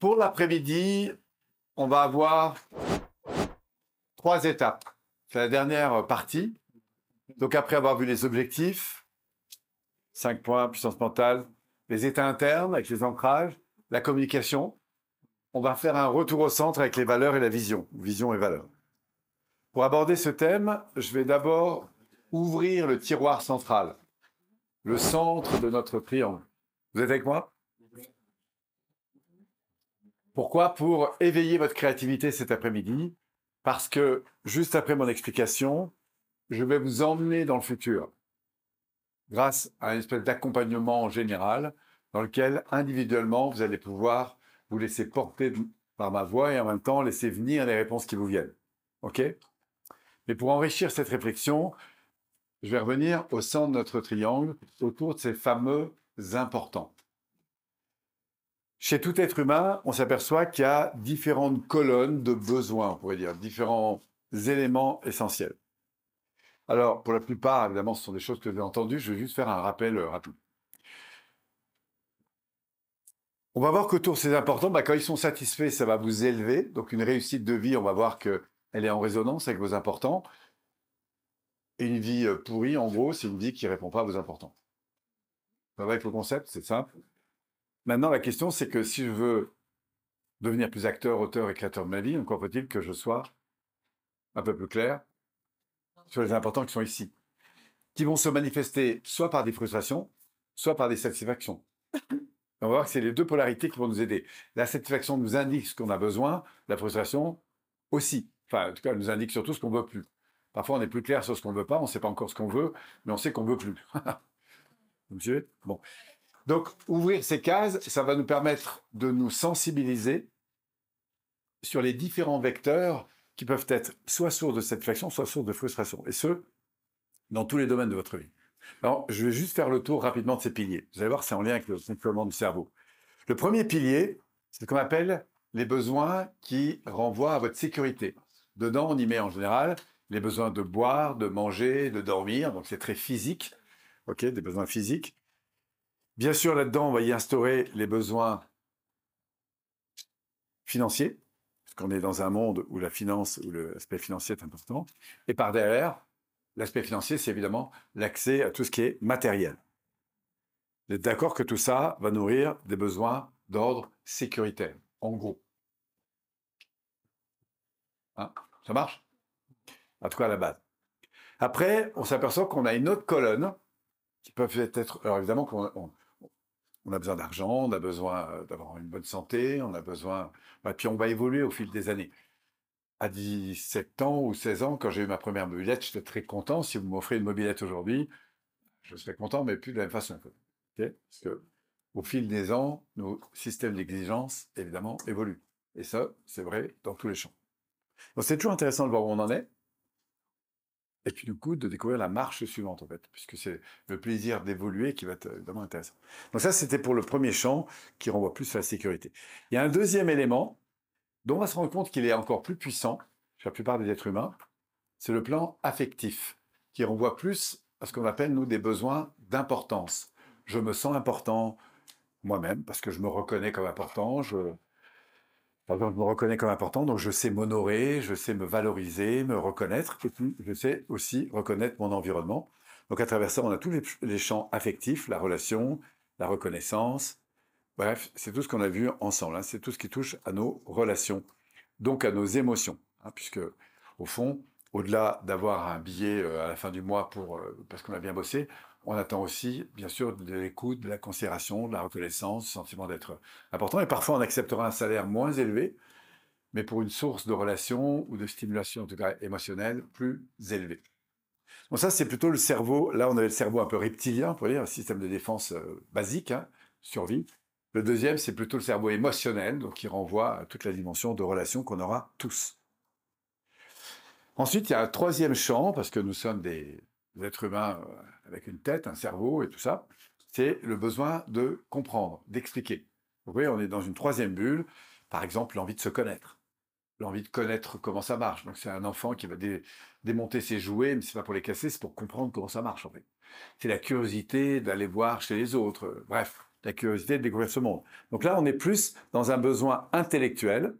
Pour l'après-midi, on va avoir trois étapes. C'est la dernière partie. Donc après avoir vu les objectifs, cinq points, puissance mentale, les états internes avec les ancrages, la communication, on va faire un retour au centre avec les valeurs et la vision, vision et valeurs. Pour aborder ce thème, je vais d'abord ouvrir le tiroir central, le centre de notre triangle. Vous êtes avec moi? Pourquoi Pour éveiller votre créativité cet après-midi, parce que juste après mon explication, je vais vous emmener dans le futur, grâce à une espèce d'accompagnement général, dans lequel individuellement vous allez pouvoir vous laisser porter par ma voix et en même temps laisser venir les réponses qui vous viennent. OK? Mais pour enrichir cette réflexion, je vais revenir au centre de notre triangle, autour de ces fameux importants. Chez tout être humain, on s'aperçoit qu'il y a différentes colonnes de besoins, on pourrait dire, différents éléments essentiels. Alors, pour la plupart, évidemment, ce sont des choses que vous avez entendues. Je vais juste faire un rappel euh, rapide. On va voir qu'autour de ces importants, bah, quand ils sont satisfaits, ça va vous élever. Donc, une réussite de vie, on va voir qu'elle est en résonance avec vos importants. Et une vie euh, pourrie, en gros, c'est une vie qui ne répond pas à vos importants. Ça va avec le concept, c'est simple. Maintenant, la question, c'est que si je veux devenir plus acteur, auteur et créateur de ma vie, encore faut-il que je sois un peu plus clair sur les importants qui sont ici, qui vont se manifester soit par des frustrations, soit par des satisfactions. On va voir que c'est les deux polarités qui vont nous aider. La satisfaction nous indique ce qu'on a besoin, la frustration aussi. Enfin, en tout cas, elle nous indique surtout ce qu'on veut plus. Parfois, on est plus clair sur ce qu'on veut pas, on ne sait pas encore ce qu'on veut, mais on sait qu'on veut plus. Monsieur Bon. Donc, ouvrir ces cases, ça va nous permettre de nous sensibiliser sur les différents vecteurs qui peuvent être soit source de satisfaction, soit source de frustration. Et ce, dans tous les domaines de votre vie. Alors, je vais juste faire le tour rapidement de ces piliers. Vous allez voir, c'est en lien avec le fonctionnement du cerveau. Le premier pilier, c'est ce qu'on appelle les besoins qui renvoient à votre sécurité. Dedans, on y met en général les besoins de boire, de manger, de dormir. Donc, c'est très physique. OK, des besoins physiques. Bien sûr, là-dedans, on va y instaurer les besoins financiers parce qu'on est dans un monde où l'aspect financier est important. Et par derrière, l'aspect financier, c'est évidemment l'accès à tout ce qui est matériel. Vous êtes d'accord que tout ça va nourrir des besoins d'ordre sécuritaire, en gros. Hein? Ça marche? En tout cas, à la base. Après, on s'aperçoit qu'on a une autre colonne qui peut être... Alors évidemment, qu'on on a besoin d'argent, on a besoin euh, d'avoir une bonne santé, on a besoin... Et puis on va évoluer au fil des années. À 17 ans ou 16 ans, quand j'ai eu ma première mobilette, j'étais très content. Si vous m'offrez une mobilette aujourd'hui, je serais content, mais plus de la même façon. Parce que au fil des ans, nos systèmes d'exigence, évidemment, évoluent. Et ça, c'est vrai dans tous les champs. Donc c'est toujours intéressant de voir où on en est. Et puis du coup, de découvrir la marche suivante, en fait, puisque c'est le plaisir d'évoluer qui va être évidemment intéressant. Donc ça, c'était pour le premier champ qui renvoie plus à la sécurité. Il y a un deuxième élément dont on va se rendre compte qu'il est encore plus puissant chez la plupart des êtres humains, c'est le plan affectif, qui renvoie plus à ce qu'on appelle, nous, des besoins d'importance. Je me sens important moi-même, parce que je me reconnais comme important, par exemple, je me reconnais comme important, donc je sais m'honorer, je sais me valoriser, me reconnaître, et puis je sais aussi reconnaître mon environnement. Donc à travers ça, on a tous les, champs affectifs, la relation, la reconnaissance. Bref, c'est tout ce qu'on a vu ensemble. Hein. C'est tout ce qui touche à nos relations, donc à nos émotions, hein, puisque au fond, au-delà d'avoir un billet euh, à la fin du mois pour euh, parce qu'on a bien bossé, on attend aussi, bien sûr, de l'écoute, de la considération, de la reconnaissance, du sentiment d'être important. Et parfois, on acceptera un salaire moins élevé, mais pour une source de relation ou de stimulation, en tout cas émotionnelle, plus élevée. Donc ça, c'est plutôt le cerveau. Là, on avait le cerveau un peu reptilien, pour dire, un système de défense euh, basique, hein, survie. Le deuxième, c'est plutôt le cerveau émotionnel, qui renvoie à toute la dimension de relation qu'on aura tous. Ensuite, il y a un troisième champ, parce que nous sommes des, êtres humains euh, avec une tête, un cerveau et tout ça, c'est le besoin de comprendre, d'expliquer. Vous voyez, on est dans une troisième bulle, par exemple l'envie de se connaître, l'envie de connaître comment ça marche. Donc c'est un enfant qui va démonter ses jouets, mais c'est pas pour les casser, c'est pour comprendre comment ça marche en fait. C'est la curiosité d'aller voir chez les autres. Bref, la curiosité de découvrir ce monde. Donc là, on est plus dans un besoin intellectuel,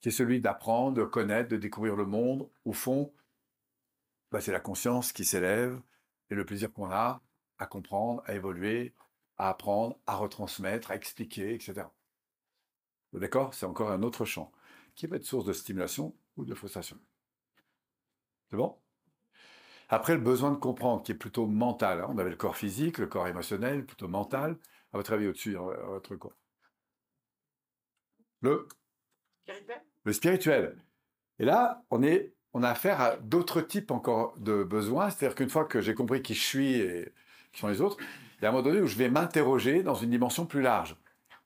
qui est celui d'apprendre, de connaître, de découvrir le monde. Au fond, bah, c'est la conscience qui s'élève et le plaisir qu'on a à comprendre, à évoluer, à apprendre, à retransmettre, à expliquer, etc. D'accord? C'est encore un autre champ qui peut être source de stimulation ou de frustration. C'est bon? Après, le besoin de comprendre, qui est plutôt mental. Hein. On avait le corps physique, le corps émotionnel, plutôt mental. À votre avis, au-dessus, hein, votre corps. Le? Le spirituel. Et là, on, est, on a affaire à d'autres types encore de besoins. C'est-à-dire qu'une fois que j'ai compris qui je suis et qui sont les autres, il y a un moment donné où je vais m'interroger dans une dimension plus large.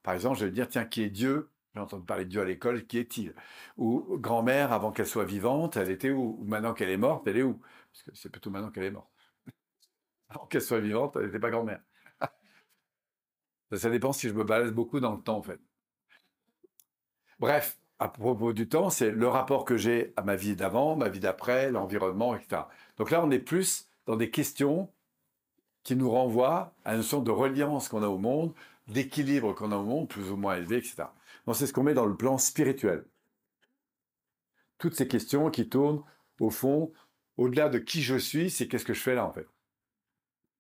Par exemple, je vais dire, tiens, qui est Dieu? J'ai entendu parler de Dieu à l'école, qui est-il? Ou grand-mère, avant qu'elle soit vivante, elle était où? Ou maintenant qu'elle est morte, elle est où? Parce que c'est plutôt maintenant qu'elle est morte. Avant qu'elle soit vivante, elle n'était pas grand-mère. Ça dépend si je me balade beaucoup dans le temps, en fait. Bref, à propos du temps, c'est le rapport que j'ai à ma vie d'avant, ma vie d'après, l'environnement, etc. Donc là, on est plus dans des questions qui nous renvoient à une sorte de reliance qu'on a au monde, d'équilibre qu'on a au monde, plus ou moins élevé, etc c'est ce qu'on met dans le plan spirituel. Toutes ces questions qui tournent, au fond, au-delà de qui je suis, c'est qu'est-ce que je fais là, en fait?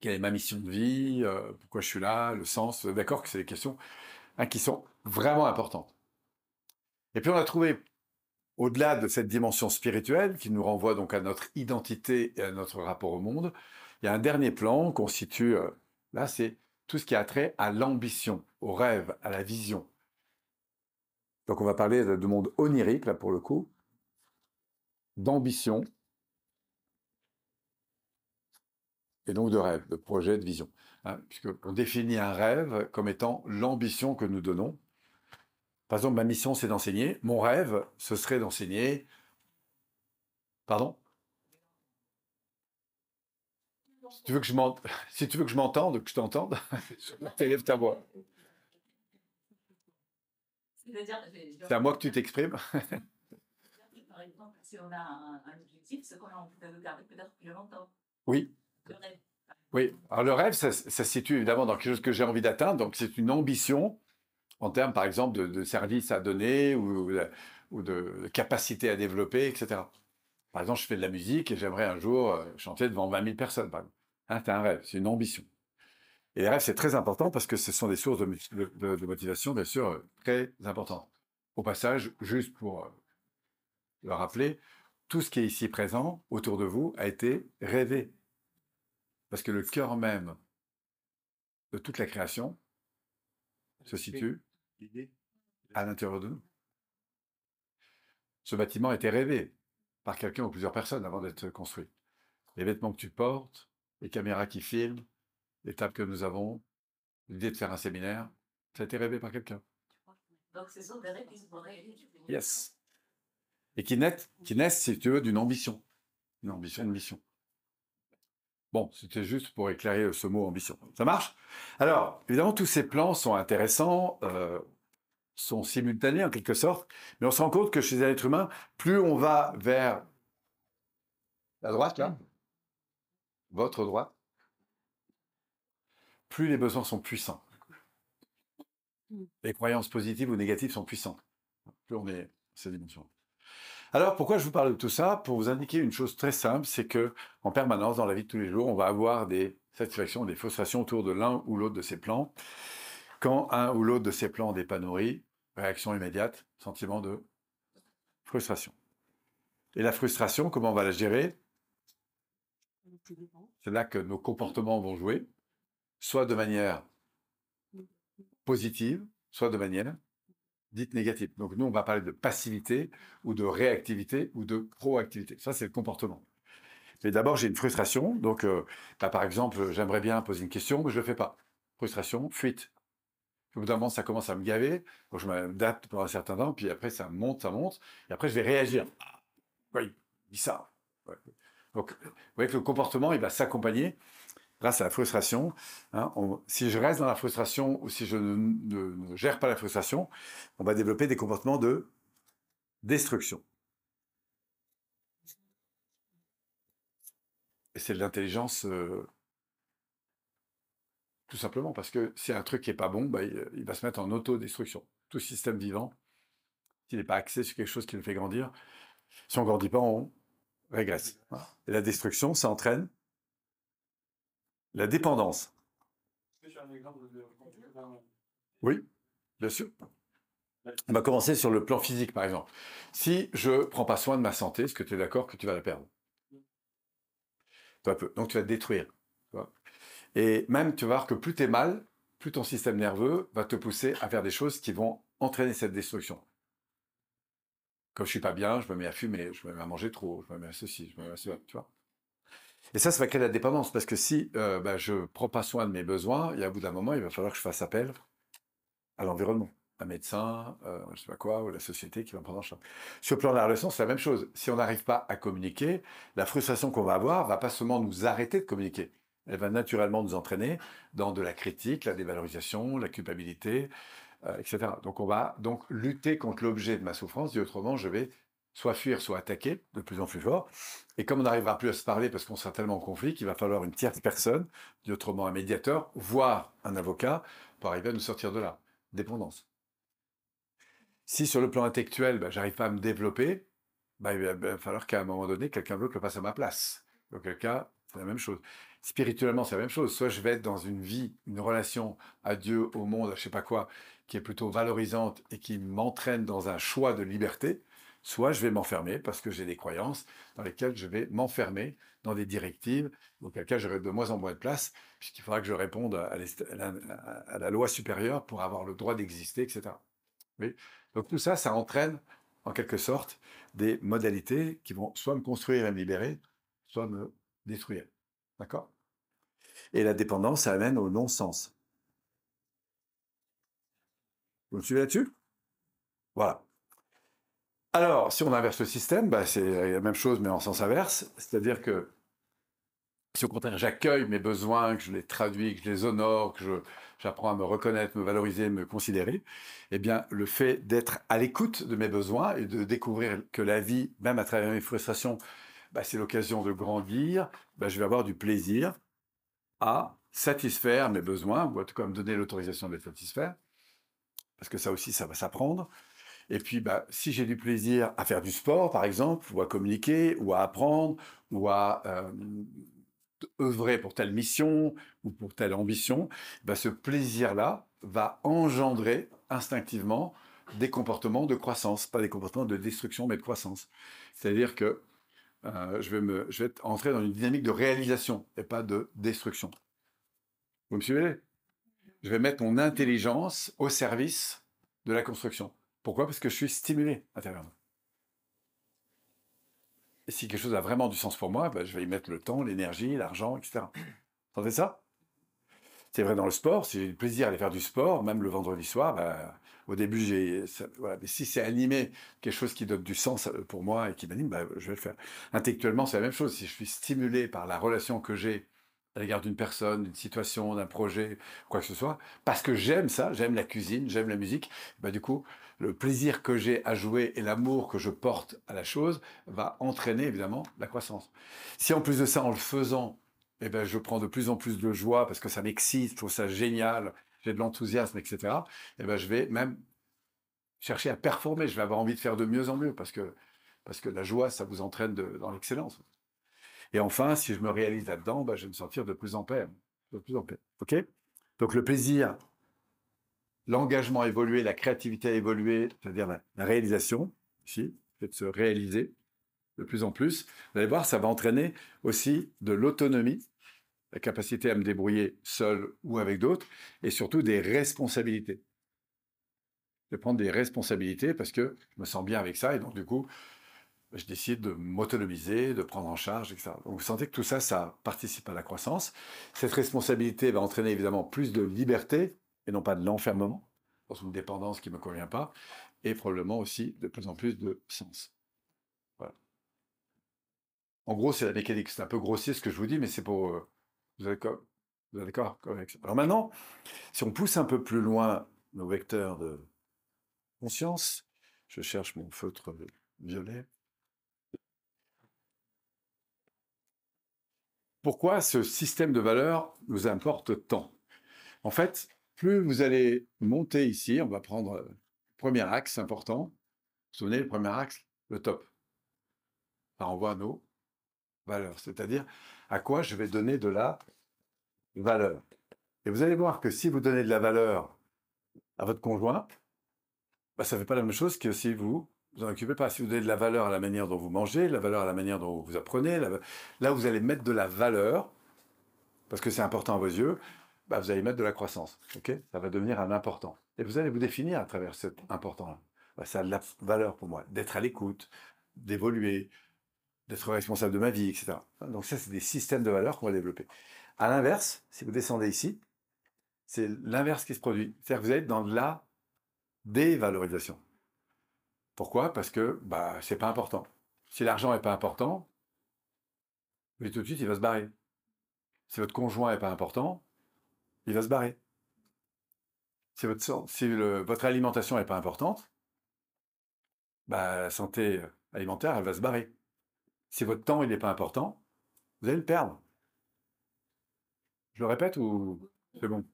Quelle est ma mission de vie? Euh, Pourquoi je suis là? Le sens? D'accord que c'est des questions hein, qui sont vraiment importantes. Et puis on a trouvé, au-delà de cette dimension spirituelle, qui nous renvoie donc à notre identité et à notre rapport au monde, il y a un dernier plan qu'on situe euh, là, c'est tout ce qui a trait à l'ambition, au rêve, à la vision, donc on va parler de monde onirique, là pour le coup, d'ambition, et donc de rêve, de projet, de vision. Hein, Puisqu'on définit un rêve comme étant l'ambition que nous donnons. Par exemple, ma mission, c'est d'enseigner. Mon rêve, ce serait d'enseigner... Pardon? Si tu veux que je m'entende, que je t'entende, élève ta voix. C'est à moi que tu t'exprimes. Par exemple, si on a un, objectif, c'est qu'on de garder peut-être plus longtemps. Oui. Le rêve. Oui. Alors le rêve, ça, se situe évidemment dans quelque chose que j'ai envie d'atteindre. Donc c'est une ambition en termes, par exemple, de, services à donner ou, ou de, capacité à développer, etc. Par exemple, je fais de la musique et j'aimerais un jour euh, chanter devant 20 000 personnes. Hein, c'est un rêve, c'est une ambition. Et les rêves, c'est très important parce que ce sont des sources de, motivation, bien sûr, euh, très importantes. Au passage, juste pour euh, le rappeler, tout ce qui est ici présent, autour de vous, a été rêvé. Parce que le cœur même de toute la création se situe à l'intérieur de nous. Ce bâtiment a été rêvé par quelqu'un ou plusieurs personnes avant d'être construit. Les vêtements que tu portes, les caméras qui filment, l'étape que nous avons, l'idée de faire un séminaire, ça a été rêvé par quelqu'un. Donc ce sont des rêves qui sont Yes. Et qui naissent, qui naissent, si tu veux, d'une ambition. Une ambition, une mission. Bon, c'était juste pour éclairer ce mot ambition. Ça marche? Alors, évidemment, tous ces plans sont intéressants, euh, sont simultanés en quelque sorte, mais on se rend compte que chez un être humain, plus on va vers la droite, là, votre droite, plus les besoins sont puissants. Mmh. Les croyances positives ou négatives sont puissantes. Plus on est à cette dimension. Alors, pourquoi je vous parle de tout ça? Pour vous indiquer une chose très simple, c'est que en permanence, dans la vie de tous les jours, on va avoir des satisfactions, des frustrations autour de l'un ou l'autre de ces plans. Quand un ou l'autre de ces plans n'est pas nourri, réaction immédiate, sentiment de frustration. Et la frustration, comment on va la gérer? C'est là que nos comportements vont jouer soit de manière positive, soit de manière dite négative. Donc nous, on va parler de passivité ou de réactivité ou de proactivité. Ça, c'est le comportement. Mais d'abord, j'ai une frustration. Donc, euh, bah, par exemple, j'aimerais bien poser une question, mais je ne le fais pas. Frustration, fuite. Au bout d'un moment, ça commence à me gaver. Donc, je m'adapte pendant un certain temps, puis après, ça monte, ça monte. Et après, je vais réagir. Oui, il dit ça. Donc, vous voyez que le comportement, il va s'accompagner grâce à la frustration. Hein, si je reste dans la frustration ou si je ne, gère pas la frustration, on va développer des comportements de destruction. Et c'est de l'intelligence euh, Tout simplement parce que si un truc qui est pas bon, bah, il, va se mettre en autodestruction. Tout système vivant, s'il n'est pas axé sur quelque chose qui le fait grandir, si on ne grandit pas, on régresse. Voilà. Et la destruction, ça entraîne la dépendance. Est-ce que tu as un exemple de d'un- Oui, bien sûr. On va commencer sur le plan physique, par exemple. Si je prends pas soin de ma santé, est-ce que tu es d'accord que tu vas la perdre? Peu à peu. Donc tu vas te détruire. Et même, tu vas voir que plus tu es mal, plus ton système nerveux va te pousser à faire des choses qui vont entraîner cette destruction. Comme je suis pas bien, je me mets à fumer, je me mets à manger trop, je me mets à ceci, je me mets à cela, tu vois. Et ça, ça va créer la dépendance, parce que si euh, bah, je prends pas soin de mes besoins, et à bout d'un moment, il va falloir que je fasse appel à l'environnement, un médecin, euh, je sais pas quoi, ou la société qui va prendre en charge. Sur le plan de la relation, c'est la même chose. Si on n'arrive pas à communiquer, la frustration qu'on va avoir va pas seulement nous arrêter de communiquer, elle va naturellement nous entraîner dans de la critique, la dévalorisation, la culpabilité, euh, etc. Donc on va donc lutter contre l'objet de ma souffrance, dit autrement, je vais soit fuir, soit attaquer de plus en plus fort. Et comme on n'arrivera plus à se parler parce qu'on sera tellement en conflit qu'il va falloir une tierce personne, autrement un médiateur, voire un avocat, pour arriver à nous sortir de là. Dépendance. Si sur le plan intellectuel, ben, j'arrive pas à me développer, ben, il va, falloir qu'à un moment donné, quelqu'un d'autre le passe à ma place. Donc, quel cas, c'est la même chose. Spirituellement, c'est la même chose. Soit je vais être dans une vie, une relation à Dieu, au monde, à je sais pas quoi, qui est plutôt valorisante et qui m'entraîne dans un choix de liberté, soit je vais m'enfermer parce que j'ai des croyances dans lesquelles je vais m'enfermer dans des directives, auquel cas j'aurai de moins en moins de place, puisqu'il faudra que je réponde à, la, loi supérieure pour avoir le droit d'exister, etc. Donc tout ça, ça entraîne en quelque sorte des modalités qui vont soit me construire et me libérer, soit me détruire. D'accord? Et la dépendance, ça amène au non-sens. Vous me suivez là-dessus? Voilà. Alors, si on inverse le système, bah, c'est la même chose, mais en sens inverse. C'est-à-dire que si au contraire j'accueille mes besoins, que je les traduis, que je les honore, que j'apprends à me reconnaître, me valoriser, me considérer, eh bien, le fait d'être à l'écoute de mes besoins et de découvrir que la vie, même à travers mes frustrations, bah, c'est l'occasion de grandir, bah, je vais avoir du plaisir à satisfaire mes besoins, ou en tout cas me donner l'autorisation de les satisfaire, parce que ça aussi, ça va s'apprendre. Et puis, bah, si j'ai du plaisir à faire du sport, par exemple, ou à communiquer, ou à apprendre, ou à euh, œuvrer pour telle mission ou pour telle ambition, bah, ce plaisir-là va engendrer instinctivement des comportements de croissance, pas des comportements de destruction, mais de croissance. C'est-à-dire que euh, je, vais entrer dans une dynamique de réalisation et pas de destruction. Vous me suivez? Je vais mettre mon intelligence au service de la construction. Pourquoi? Parce que je suis stimulé intérieurement. Et si quelque chose a vraiment du sens pour moi, ben, je vais y mettre le temps, l'énergie, l'argent, etc. Vous entendez ça? C'est vrai dans le sport. Si j'ai du plaisir à aller faire du sport, même le vendredi soir, ben, au début, j'ai, voilà. Mais si c'est animé, quelque chose qui donne du sens euh, pour moi et qui m'anime, ben, je vais le faire. Intellectuellement, c'est la même chose. Si je suis stimulé par la relation que j'ai à l'égard d'une personne, d'une situation, d'un projet, quoi que ce soit, parce que j'aime ça, j'aime la cuisine, j'aime la musique, ben, du coup, le plaisir que j'ai à jouer et l'amour que je porte à la chose va entraîner évidemment la croissance. Si en plus de ça, en le faisant, eh ben, je prends de plus en plus de joie parce que ça m'excite, je trouve ça génial, j'ai de l'enthousiasme, etc., eh ben, je vais même chercher à performer, je vais avoir envie de faire de mieux en mieux parce que, parce que la joie, ça vous entraîne dans l'excellence. Et enfin, si je me réalise là-dedans, ben, je vais me sentir de plus en paix. De plus en paix. OK? Donc le plaisir, l'engagement a évolué, la créativité a évolué, c'est-à-dire la, réalisation, ici, le fait de se réaliser de plus en plus. Vous allez voir, ça va entraîner aussi de l'autonomie, la capacité à me débrouiller seul ou avec d'autres, et surtout des responsabilités. Vais prendre des responsabilités parce que je me sens bien avec ça, et donc du coup, je décide de m'autonomiser, de prendre en charge, etc. Donc vous sentez que tout ça, ça participe à la croissance. Cette responsabilité va entraîner évidemment plus de liberté et non pas de l'enfermement dans une dépendance qui ne me convient pas, et probablement aussi de plus en plus de sens. Voilà. En gros, c'est la mécanique. C'est un peu grossier ce que je vous dis, mais c'est pour... euh, vous êtes d'accord? Alors maintenant, si on pousse un peu plus loin nos vecteurs de conscience, je cherche mon feutre violet. Pourquoi ce système de valeurs nous importe tant? En fait, plus vous allez monter ici, on va prendre le premier axe important. Vous vous souvenez, le premier axe, le top. Ça renvoie à nos valeurs, c'est-à-dire à quoi je vais donner de la valeur. Et vous allez voir que si vous donnez de la valeur à votre conjoint, bah, ça ne fait pas la même chose que si vous vous en occupez pas. Si vous donnez de la valeur à la manière dont vous mangez, la valeur à la manière dont vous apprenez, la- là vous allez mettre de la valeur, parce que c'est important à vos yeux, bah, vous allez mettre de la croissance. ok? Ça va devenir un important. Et vous allez vous définir à travers cet important-là. Bah, ça a de la valeur pour moi, d'être à l'écoute, d'évoluer, d'être responsable de ma vie, etc. Donc ça, c'est des systèmes de valeurs qu'on va développer. À l'inverse, si vous descendez ici, c'est l'inverse qui se produit. C'est-à-dire que vous êtes dans de la dévalorisation. Pourquoi? Parce que bah, c'est pas important. Si l'argent n'est pas important, tout de suite, il va se barrer. Si votre conjoint n'est pas important, il va se barrer. Si votre, alimentation n'est pas importante, bah, la santé alimentaire, elle va se barrer. Si votre temps, n'est pas important, vous allez le perdre. Je le répète ou c'est bon?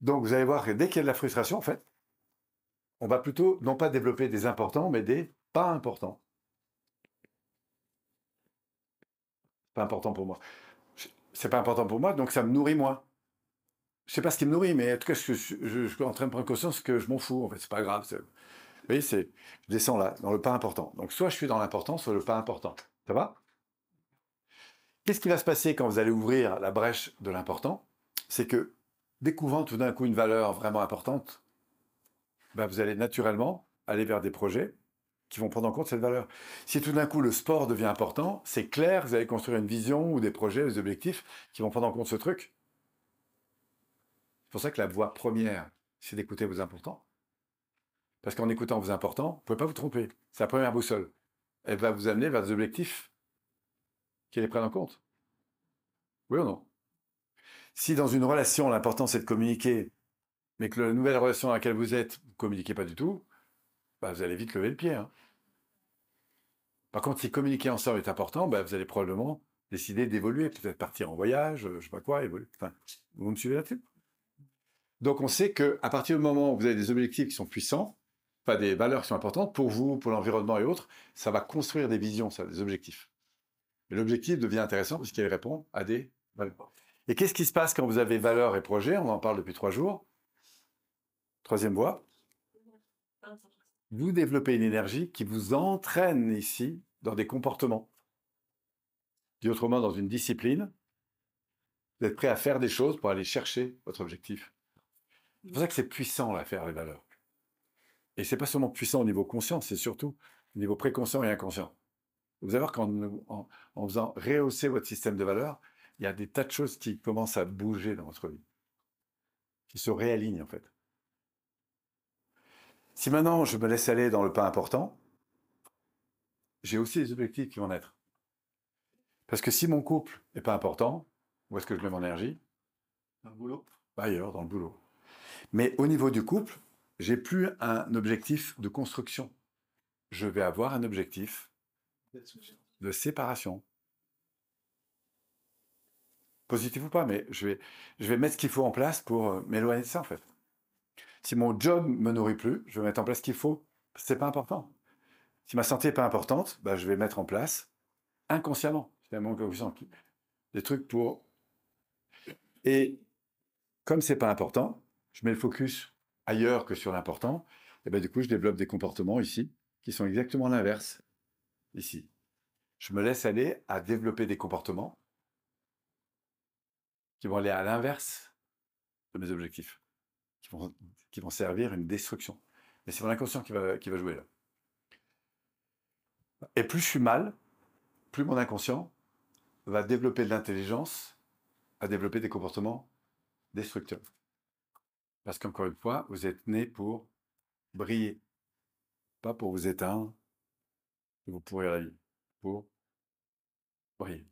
Donc, vous allez voir que dès qu'il y a de la frustration, en fait, on va plutôt non pas développer des importants, mais des pas importants. Pas important pour moi. C'est pas important pour moi, donc ça me nourrit moins. Je sais pas ce qui me nourrit, mais en tout cas, je, suis en train de prendre conscience que je m'en fous. En fait, c'est pas grave. Vous voyez, je descends là, dans le pas important. Donc, soit je suis dans l'important, soit le pas important. Ça va? Qu'est-ce qui va se passer quand vous allez ouvrir la brèche de l'important? C'est que, découvrant tout d'un coup une valeur vraiment importante, ben, vous allez naturellement aller vers des projets qui vont prendre en compte cette valeur. Si tout d'un coup le sport devient important, c'est clair, vous allez construire une vision ou des projets, des objectifs qui vont prendre en compte ce truc. C'est pour ça que la voie première, c'est d'écouter vos importants. Parce qu'en écoutant vos importants, vous ne pouvez pas vous tromper. C'est la première boussole. Elle va vous amener vers des objectifs qui les prennent en compte. Oui ou non? Si dans une relation, l'important c'est de communiquer, mais que la nouvelle relation dans laquelle vous êtes, vous ne communiquez pas du tout, bah, vous allez vite lever le pied. hein. Par contre, si communiquer ensemble est important, bah, vous allez probablement décider d'évoluer, peut-être partir en voyage, euh, je sais pas quoi, évoluer. Vous me suivez là-dessus? Donc on sait que à partir du moment où vous avez des objectifs qui sont puissants, enfin des valeurs qui sont importantes pour vous, pour l'environnement et autres, ça va construire des visions, des objectifs. Et l'objectif devient intéressant parce qu'il répond à des valeurs. Et qu'est-ce qui se passe quand vous avez valeurs et projets? On en parle depuis trois jours. Troisième voie, vous développez une énergie qui vous entraîne ici dans des comportements. Dit autrement, dans une discipline, vous êtes prêt à faire des choses pour aller chercher votre objectif. C'est pour ça que c'est puissant, là, faire les valeurs. Et c'est pas seulement puissant au niveau conscient, c'est surtout au niveau préconscient et inconscient. Vous allez voir qu'en en, en faisant rehausser votre système de valeurs, il y a des tas de choses qui commencent à bouger dans votre vie, qui se réalignent en fait. Si maintenant je me laisse aller dans le pas important, j'ai aussi des objectifs qui vont naître. Parce que si mon couple n'est pas important, où est-ce que je mets mon énergie? Un boulot. Ailleurs, dans le boulot. Mais au niveau du couple, j'ai plus un objectif de construction. Je vais avoir un objectif de séparation. Positif ou pas, mais je vais, je vais mettre ce qu'il faut en place pour euh, m'éloigner de ça, en fait. Si mon job me nourrit plus, je vais mettre en place ce qu'il faut. C'est pas important. Si ma santé n'est pas importante, bah, je vais mettre en place inconsciemment, finalement, des trucs pour. Et comme c'est pas important, je mets le focus ailleurs que sur l'important. Et ben du coup, je développe des comportements ici qui sont exactement l'inverse ici. Je me laisse aller à développer des comportements qui vont aller à l'inverse de mes objectifs, qui vont servir une destruction. Mais c'est mon inconscient qui va, jouer là. Et plus je suis mal, plus mon inconscient va développer de l'intelligence à développer des comportements destructeurs. Parce qu'encore une fois, vous êtes né pour briller, pas pour vous éteindre et vous pourrir la vie, pour briller.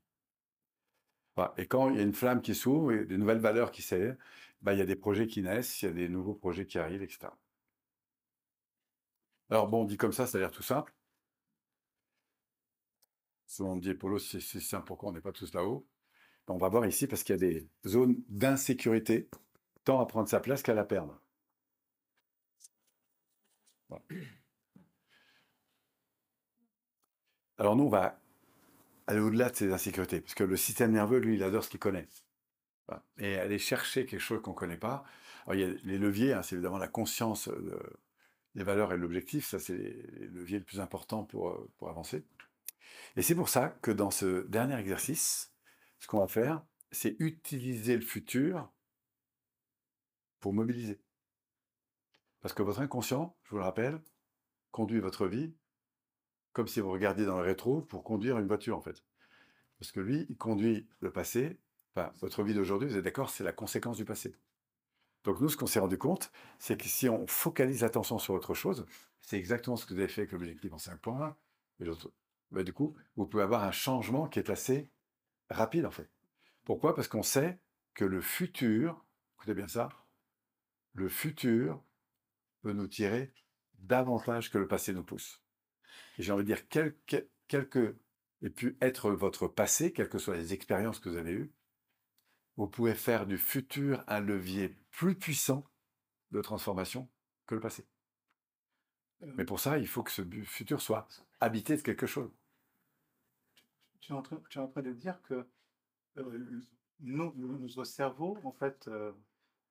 Et quand il y a une flamme qui s'ouvre, et des nouvelles valeurs qui s'élèvent, bah, il y a des projets qui naissent, il y a des nouveaux projets qui arrivent, etc. Alors bon, dit comme ça, ça a l'air tout simple. Souvent on me dit, Polo, c'est simple, pourquoi on n'est pas tous là-haut? On va voir ici parce qu'il y a des zones d'insécurité, tant à prendre sa place qu'à la perdre. Alors nous, on va aller au-delà de ces insécurités, parce que le système nerveux, lui, il adore ce qu'il connaît. Et aller chercher quelque chose qu'on ne connaît pas. Il y a les leviers, hein, c'est évidemment la conscience euh, des valeurs et l'objectif, ça c'est les leviers le plus important pour, euh, pour avancer. Et c'est pour ça que dans ce dernier exercice, ce qu'on va faire, c'est utiliser le futur pour mobiliser. Parce que votre inconscient, je vous le rappelle, conduit votre vie comme si vous regardiez dans le rétro pour conduire une voiture, en fait. Parce que lui, il conduit le passé. Votre vie d'aujourd'hui, vous êtes d'accord, c'est la conséquence du passé. Donc nous, ce qu'on s'est rendu compte, c'est que si on focalise l'attention sur autre chose, c'est exactement ce que vous avez fait avec l'objectif en 5 points. Et bah, du coup, vous pouvez avoir un changement qui est assez rapide, en fait. Pourquoi? Parce qu'on sait que le futur, écoutez bien ça, le futur peut nous tirer davantage que le passé nous pousse. Et j'ai envie de dire, quel, quel, que ait pu être votre passé, quelles que soient les expériences que vous avez eues, vous pouvez faire du futur un levier plus puissant de transformation que le passé. Mais pour ça, il faut que ce futur soit habité de quelque chose. Tu es en train, tu es en train de dire que euh, nous, notre cerveau, en fait, euh,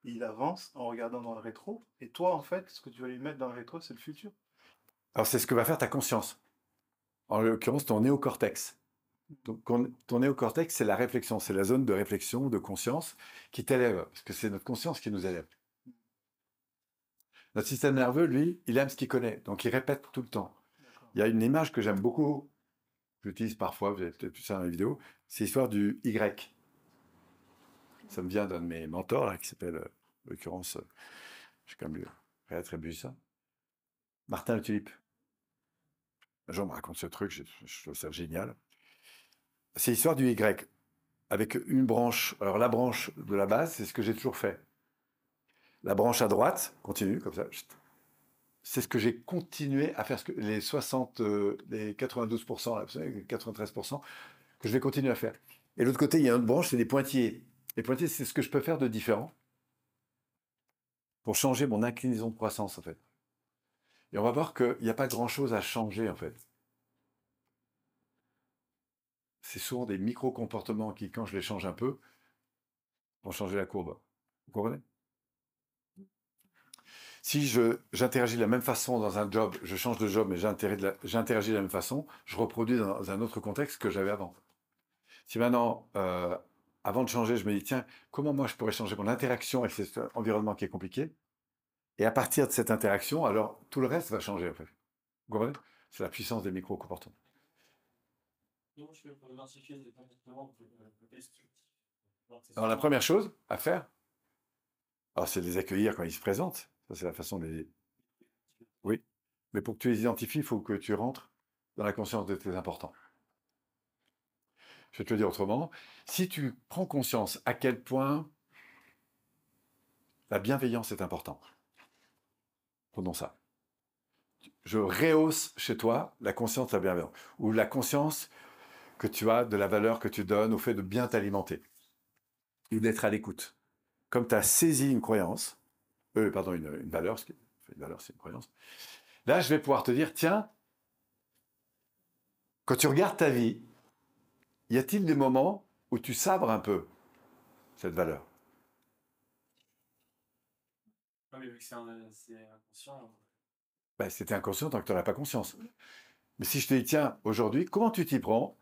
il avance en regardant dans le rétro. Et toi, en fait, ce que tu vas lui mettre dans le rétro, c'est le futur. Alors, c'est ce que va faire ta conscience. En l'occurrence, ton néocortex. Donc, ton néocortex, c'est la réflexion, c'est la zone de réflexion, de conscience qui t'élève, parce que c'est notre conscience qui nous élève. Notre système nerveux, lui, il aime ce qu'il connaît, donc il répète tout le temps. Il y a une image que j'aime beaucoup, j'utilise parfois, vous avez peut-être vu ça dans les vidéos, c'est l'histoire du Y. Ça me vient d'un de mes mentors, là, qui s'appelle, euh, en l'occurrence, euh, j'ai quand même réattribué ça, Martin le Tulipe. Un jour, on me raconte ce truc, je, je trouve ça génial. C'est l'histoire du Y, avec une branche. Alors la branche de la base, c'est ce que j'ai toujours fait. La branche à droite, continue, comme ça. C'est ce que j'ai continué à faire, les 60, euh, les 92%, les 93%, que je vais continuer à faire. Et l'autre côté, il y a une branche, c'est des pointillés. Les pointillés, c'est ce que je peux faire de différent pour changer mon inclinaison de croissance, en fait. Et on va voir qu'il n'y a pas grand-chose à changer, en fait. C'est souvent des micro-comportements qui, quand je les change un peu, vont changer la courbe. Vous comprenez? Si j'interagis de la même façon dans un job, je change de job, mais j'interagis de, la même façon, je reproduis dans un autre contexte que j'avais avant. Si maintenant, euh, avant de changer, je me dis, tiens, comment moi je pourrais changer mon interaction avec cet environnement qui est compliqué? Et à partir de cette interaction, alors tout le reste va changer en fait. Vous comprenez? C'est la puissance des micro-comportements. Alors la première chose à faire, c'est de les accueillir quand ils se présentent. Ça c'est la façon de les... Oui. Mais pour que tu les identifies, il faut que tu rentres dans la conscience de tes importants. Je vais te le dire autrement. Si tu prends conscience à quel point la bienveillance est importante, Prenons ça. Je rehausse chez toi la conscience de la bienveillance, ou la conscience que tu as de la valeur que tu donnes au fait de bien t'alimenter, ou d'être à l'écoute. Comme tu as saisi une croyance, euh, pardon, une, une valeur, une valeur c'est une croyance, là je vais pouvoir te dire, tiens, quand tu regardes ta vie, y a-t-il des moments où tu sabres un peu cette valeur? Mais vu que c'est inconscient. Ben, c'était inconscient tant que tu n'en as pas conscience. Mais si je te dis, tiens, aujourd'hui, comment tu t'y prends?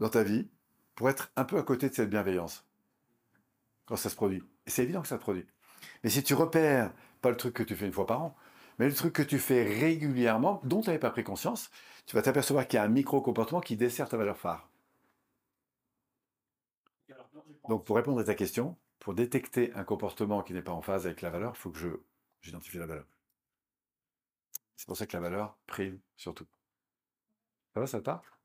Dans ta vie pour être un peu à côté de cette bienveillance quand ça se produit c'est évident que ça se produit. Mais si tu repères, pas le truc que tu fais une fois par an, mais le truc que tu fais régulièrement, dont tu n'avais pas pris conscience, tu vas t'apercevoir qu'il y a un micro-comportement qui dessert ta valeur phare. Donc, pour répondre à ta question, pour détecter un comportement qui n'est pas en phase avec la valeur, il faut que je j'identifie la valeur. C'est pour ça que la valeur prime surtout. Ça va, ça te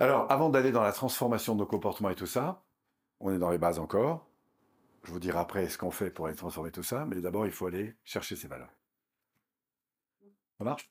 Alors, avant d'aller dans la transformation de nos comportements et tout ça, on est dans les bases encore. Je vous dirai après ce qu'on fait pour aller transformer tout ça, mais d'abord, il faut aller chercher ces valeurs. Ça marche?